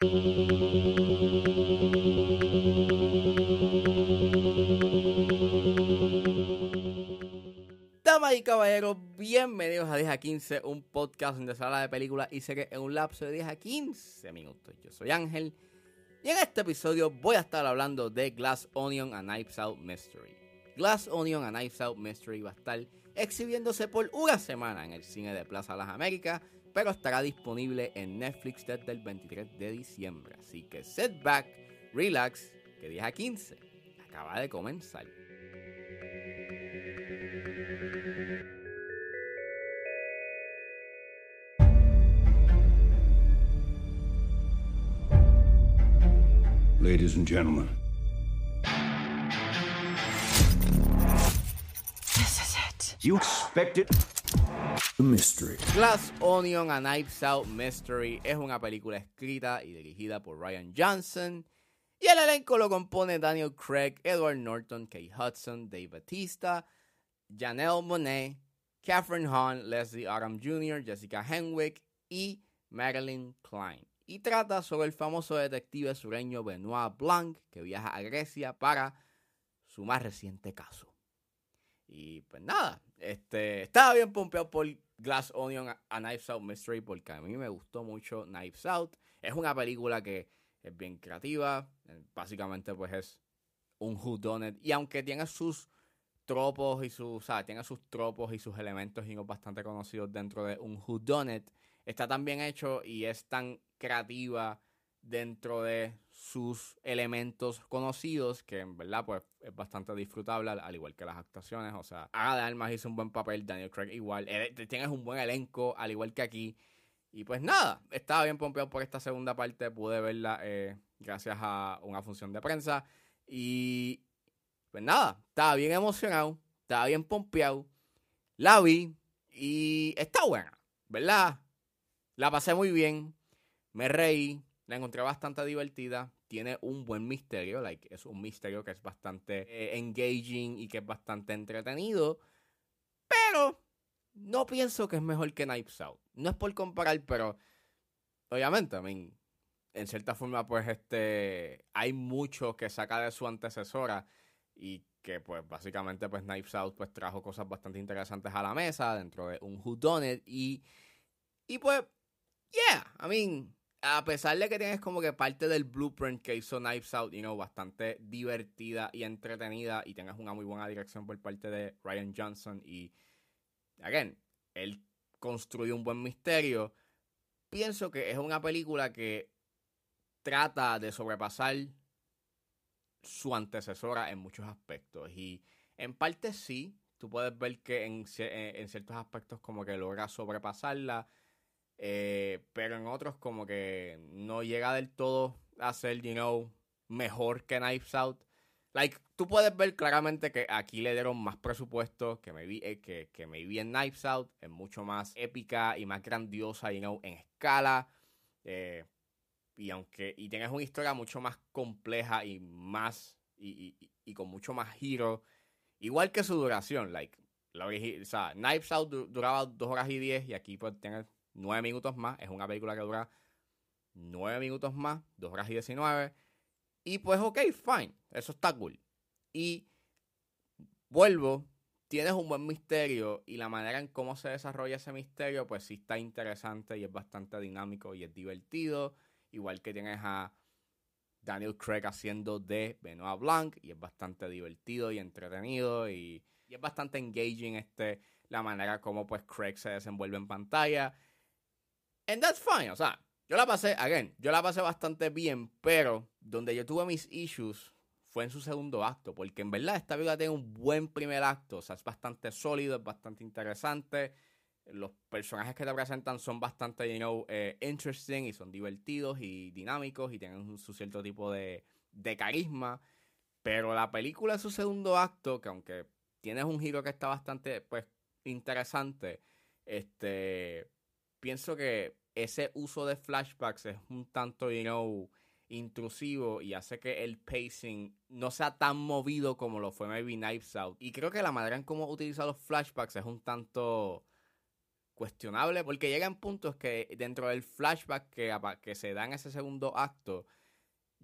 Damas y caballeros, bienvenidos a 10 a 15, un podcast donde se habla de películas y series en un lapso de 10 a 15 minutos. Yo soy Ángel y en este episodio voy a estar hablando de Glass Onion a Knives Out Mystery. Glass Onion a Knives Out Mystery va a estar exhibiéndose por una semana en el cine de Plaza Las Américas, pero estará disponible en Netflix desde el 23 de diciembre. Así que set back, relax, que 10 a 15 acaba de comenzar. Ladies and gentlemen, This is it. you expected Glass Onion a Knives Out Mystery es una película escrita y dirigida por Ryan Johnson. Y el elenco lo compone Daniel Craig, Edward Norton, Kate Hudson, Dave Batista, Janelle Monet, Catherine Hahn, Leslie Adam Jr., Jessica Henwick y Marilyn Klein. Y trata sobre el famoso detective sureño Benoit Blanc que viaja a Grecia para su más reciente caso. Y pues nada, este, estaba bien pompeado por Glass Onion a, Knives Out Mystery porque a mí me gustó mucho Knives Out. Es una película que es bien creativa, eh, básicamente pues es un whodunit y aunque tiene sus tropos y sus, o sea, tiene sus tropos y sus elementos y no bastante conocidos dentro de un whodunit, está tan bien hecho y es tan creativa dentro de sus elementos conocidos que en verdad pues es bastante disfrutable al, al igual que las actuaciones. O sea Ana de Armas hizo un buen papel Daniel Craig igual. Eh, tienes un buen elenco al igual que aquí. Y pues nada estaba bien pompeado por esta segunda parte pude verla eh, gracias a una función de prensa. Y pues nada estaba bien emocionado estaba bien pompeado la vi y está buena verdad la pasé muy bien me reí, la encontré bastante divertida. Tiene un buen misterio, like, es un misterio que es bastante eh, engaging y que es bastante entretenido. Pero no pienso que es mejor que Knives Out. No es por comparar, pero obviamente, I mean, en cierta forma, pues este hay mucho que saca de su antecesora y que pues básicamente pues Knives Out pues trajo cosas bastante interesantes a la mesa dentro de un whodunit y y pues yeah, I mean, a pesar de que tienes como que parte del blueprint que hizo Knives Out, you know, bastante divertida y entretenida y tengas una muy buena dirección por parte de Ryan Johnson y, again, él construyó un buen misterio, pienso que es una película que trata de sobrepasar su antecesora en muchos aspectos y en parte sí, tú puedes ver que en, en ciertos aspectos como que logra sobrepasarla, eh, pero en otros como que no llega del todo a ser, you know, mejor que Knives Out. Like, tú puedes ver claramente que aquí le dieron más presupuesto que me vi, eh, que, que me vi en Knives Out. Es mucho más épica y más grandiosa, you know, en escala. Eh, y aunque, y tienes una historia mucho más compleja y más, y, y, y con mucho más giro. Igual que su duración, like, la, o sea, Knives Out duraba 2 horas y 10 y aquí pues tienes 9 minutos más. Es una película que dura 9 minutos más, 2 horas y 19. Y pues, ok, fine. Eso está cool. Y vuelvo. Tienes un buen misterio y la manera en cómo se desarrolla ese misterio, pues sí está interesante y es bastante dinámico y es divertido. Igual que tienes a Daniel Craig haciendo de Benoit Blanc y es bastante divertido y entretenido y, y es bastante engaging este, la manera como pues Craig se desenvuelve en pantalla. And that's fine, o sea, yo la pasé, again, yo la pasé bastante bien, pero donde yo tuve mis issues fue en su segundo acto, porque en verdad esta película tiene un buen primer acto, o sea, es bastante sólido, es bastante interesante, los personajes que te presentan son bastante, you know, eh, interesting y son divertidos y dinámicos y tienen su cierto tipo de, de carisma, pero la película en su segundo acto, que aunque tienes un giro que está bastante, pues, interesante, este, pienso que ese uso de flashbacks es un tanto, you know, intrusivo y hace que el pacing no sea tan movido como lo fue maybe Knives Out. Y creo que la manera en cómo utiliza los flashbacks es un tanto cuestionable porque llega en puntos que dentro del flashback que, que se da en ese segundo acto,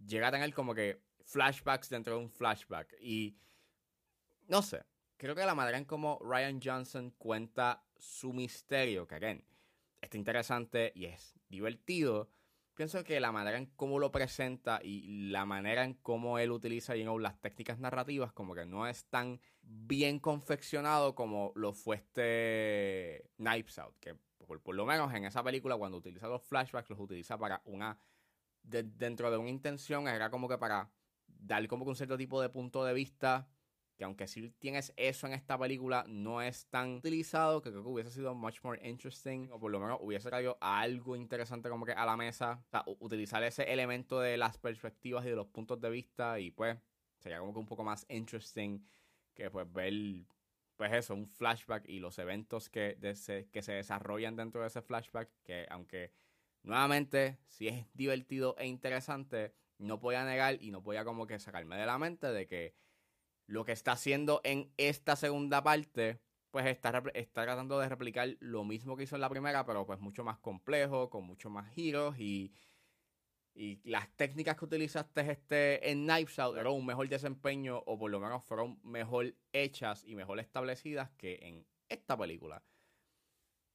llega a tener como que flashbacks dentro de un flashback. Y no sé, creo que la manera en cómo Ryan Johnson cuenta su misterio, que está interesante y es divertido. Pienso que la manera en cómo lo presenta y la manera en cómo él utiliza las técnicas narrativas como que no es tan bien confeccionado como lo fue este Knives Out, que por, lo menos en esa película cuando utiliza los flashbacks los utiliza para una, dentro de una intención, era como que para dar como que un cierto tipo de punto de vista que aunque sí tienes eso en esta película, no es tan utilizado, que creo que hubiese sido much more interesting, o por lo menos hubiese traído algo interesante como que a la mesa, utilizar ese elemento de las perspectivas y de los puntos de vista, y pues sería como que un poco más interesting que pues ver pues eso, un flashback y los eventos que, que se desarrollan dentro de ese flashback, que aunque nuevamente sí es divertido e interesante, no voy a negar y no voy a como que sacarme de la mente de que lo que está haciendo en esta segunda parte, pues está, tratando de replicar lo mismo que hizo en la primera, pero pues mucho más complejo, con mucho más giros y y las técnicas que utilizaste este en Knives Out fueron un mejor desempeño o por lo menos fueron mejor hechas y mejor establecidas que en esta película.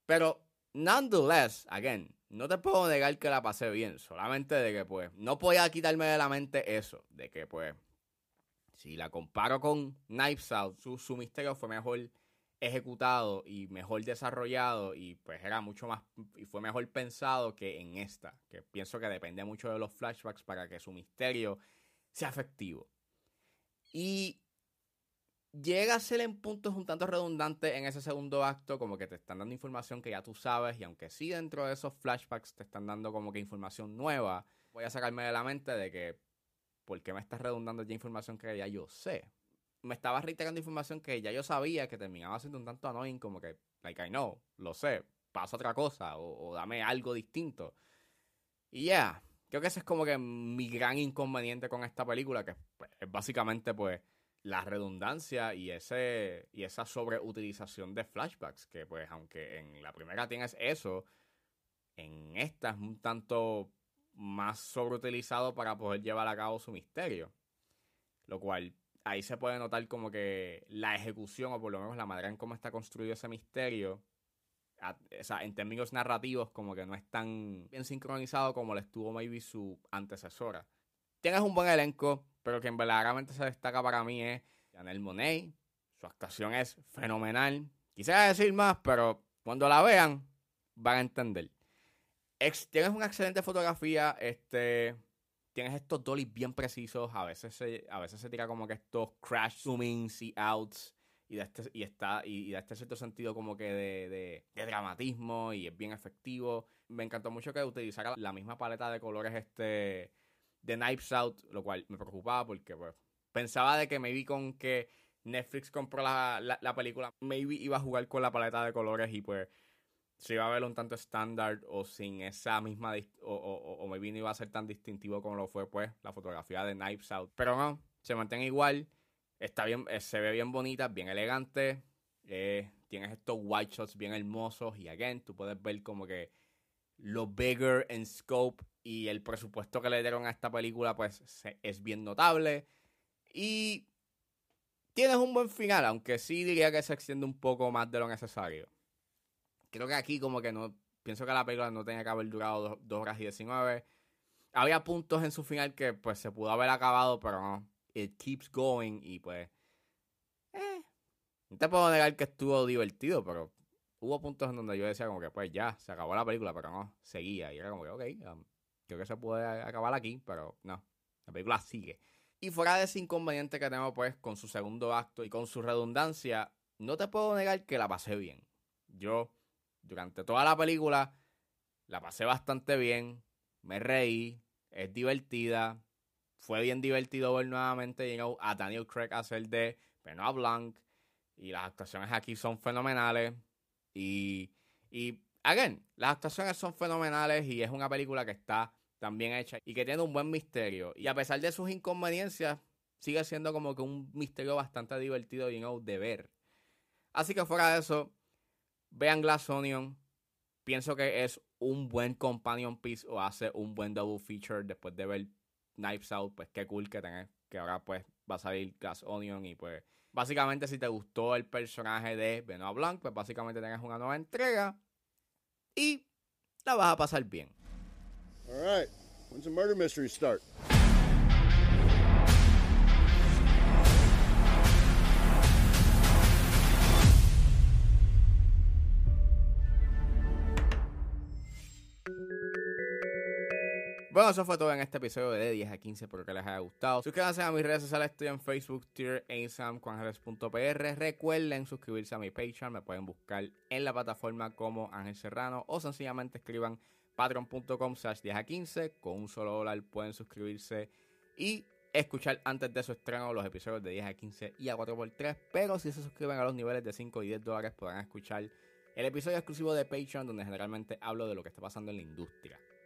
Pero, nonetheless, again, no te puedo negar que la pasé bien, solamente de que pues no podía quitarme de la mente eso, de que pues si la comparo con Knives Out, su, su misterio fue mejor ejecutado y mejor desarrollado y pues era mucho más y fue mejor pensado que en esta, que pienso que depende mucho de los flashbacks para que su misterio sea efectivo. Y llega a ser en puntos un tanto redundante en ese segundo acto, como que te están dando información que ya tú sabes y aunque sí dentro de esos flashbacks te están dando como que información nueva, voy a sacarme de la mente de que ¿por qué me estás redundando ya información que ya yo sé? me estaba reiterando información que ya yo sabía que terminaba siendo un tanto annoying, como que, like I know, lo sé, pasa otra cosa o, dame algo distinto. Y ya, creo que ese es como que mi gran inconveniente con esta película, que pues, es básicamente pues la redundancia y ese y esa sobreutilización de flashbacks, que pues aunque en la primera tienes eso, en esta es un tanto más sobreutilizado para poder llevar a cabo su misterio. Lo cual ahí se puede notar como que la ejecución, o por lo menos la manera en cómo está construido ese misterio, o sea, en términos narrativos, como que no es tan bien sincronizado como lo estuvo maybe su antecesora. Tienes un buen elenco, pero quien verdaderamente se destaca para mí es Janelle Monet. Su actuación es fenomenal. Quisiera decir más, pero cuando la vean, van a entender. Tienes una excelente fotografía, este tienes estos dollies bien precisos. A veces se, a veces se tira como que estos crash zoomings y outs. Y, de este, y, está, y, da este cierto sentido como que de, de, dramatismo y es bien efectivo. Me encantó mucho que utilizara la misma paleta de colores este de Knives Out, lo cual me preocupaba porque pues, pensaba de que maybe con que Netflix compró la, la, la película, maybe iba a jugar con la paleta de colores y pues si iba a ver un tanto estándar o sin esa misma o, o, o maybe no iba a ser tan distintivo como lo fue pues la fotografía de Knives Out. Pero no, se mantiene igual, está bien, eh, se ve bien bonita, bien elegante, eh, tienes estos white shots bien hermosos y again, tú puedes ver como que lo bigger en scope y el presupuesto que le dieron a esta película pues es bien notable y tienes un buen final, aunque sí diría que se extiende un poco más de lo necesario creo que aquí como que no, pienso que la película no tenía que haber durado dos, horas y 19. Había puntos en su final que pues se pudo haber acabado, pero no. It keeps going y pues... Eh, no te puedo negar que estuvo divertido, pero hubo puntos en donde yo decía como que pues ya, se acabó la película, pero no, seguía. Y era como que, ok, um, creo que se puede acabar aquí, pero no, la película sigue. Y fuera de ese inconveniente que tengo pues con su segundo acto y con su redundancia, no te puedo negar que la pasé bien. Yo durante toda la película la pasé bastante bien, me reí, es divertida, fue bien divertido ver nuevamente a Daniel Craig hacer de Benoit Blanc y las actuaciones aquí son fenomenales y, y again, las actuaciones son fenomenales y es una película que está tan bien hecha y que tiene un buen misterio y a pesar de sus inconveniencias sigue siendo como que un misterio bastante divertido y de ver. Así que fuera de eso, Vean Glass Onion. pienso que es un buen companion piece o hace un buen double feature después de ver Knives Out, pues qué cool que tenés, que ahora pues va a salir Glass Onion y pues básicamente si te gustó el personaje de Benoit Blanc, pues básicamente tenés una nueva entrega y la vas a pasar bien. All right. When's the murder mystery start? Bueno, eso fue todo en este episodio de 10 a 15. Espero que les haya gustado. Suscríbanse a mis redes sociales. Estoy en Facebook, Twitter e Instagram, juangeles.pr. Recuerden suscribirse a mi Patreon. Me pueden buscar en la plataforma como Ángel Serrano o sencillamente escriban patreon.com slash 10 a 15. Con un solo dólar pueden suscribirse y escuchar antes de su estreno los episodios de 10 a 15 y a 4x3. Pero si se suscriben a los niveles de 5 y 10 dólares podrán escuchar el episodio exclusivo de Patreon donde generalmente hablo de lo que está pasando en la industria.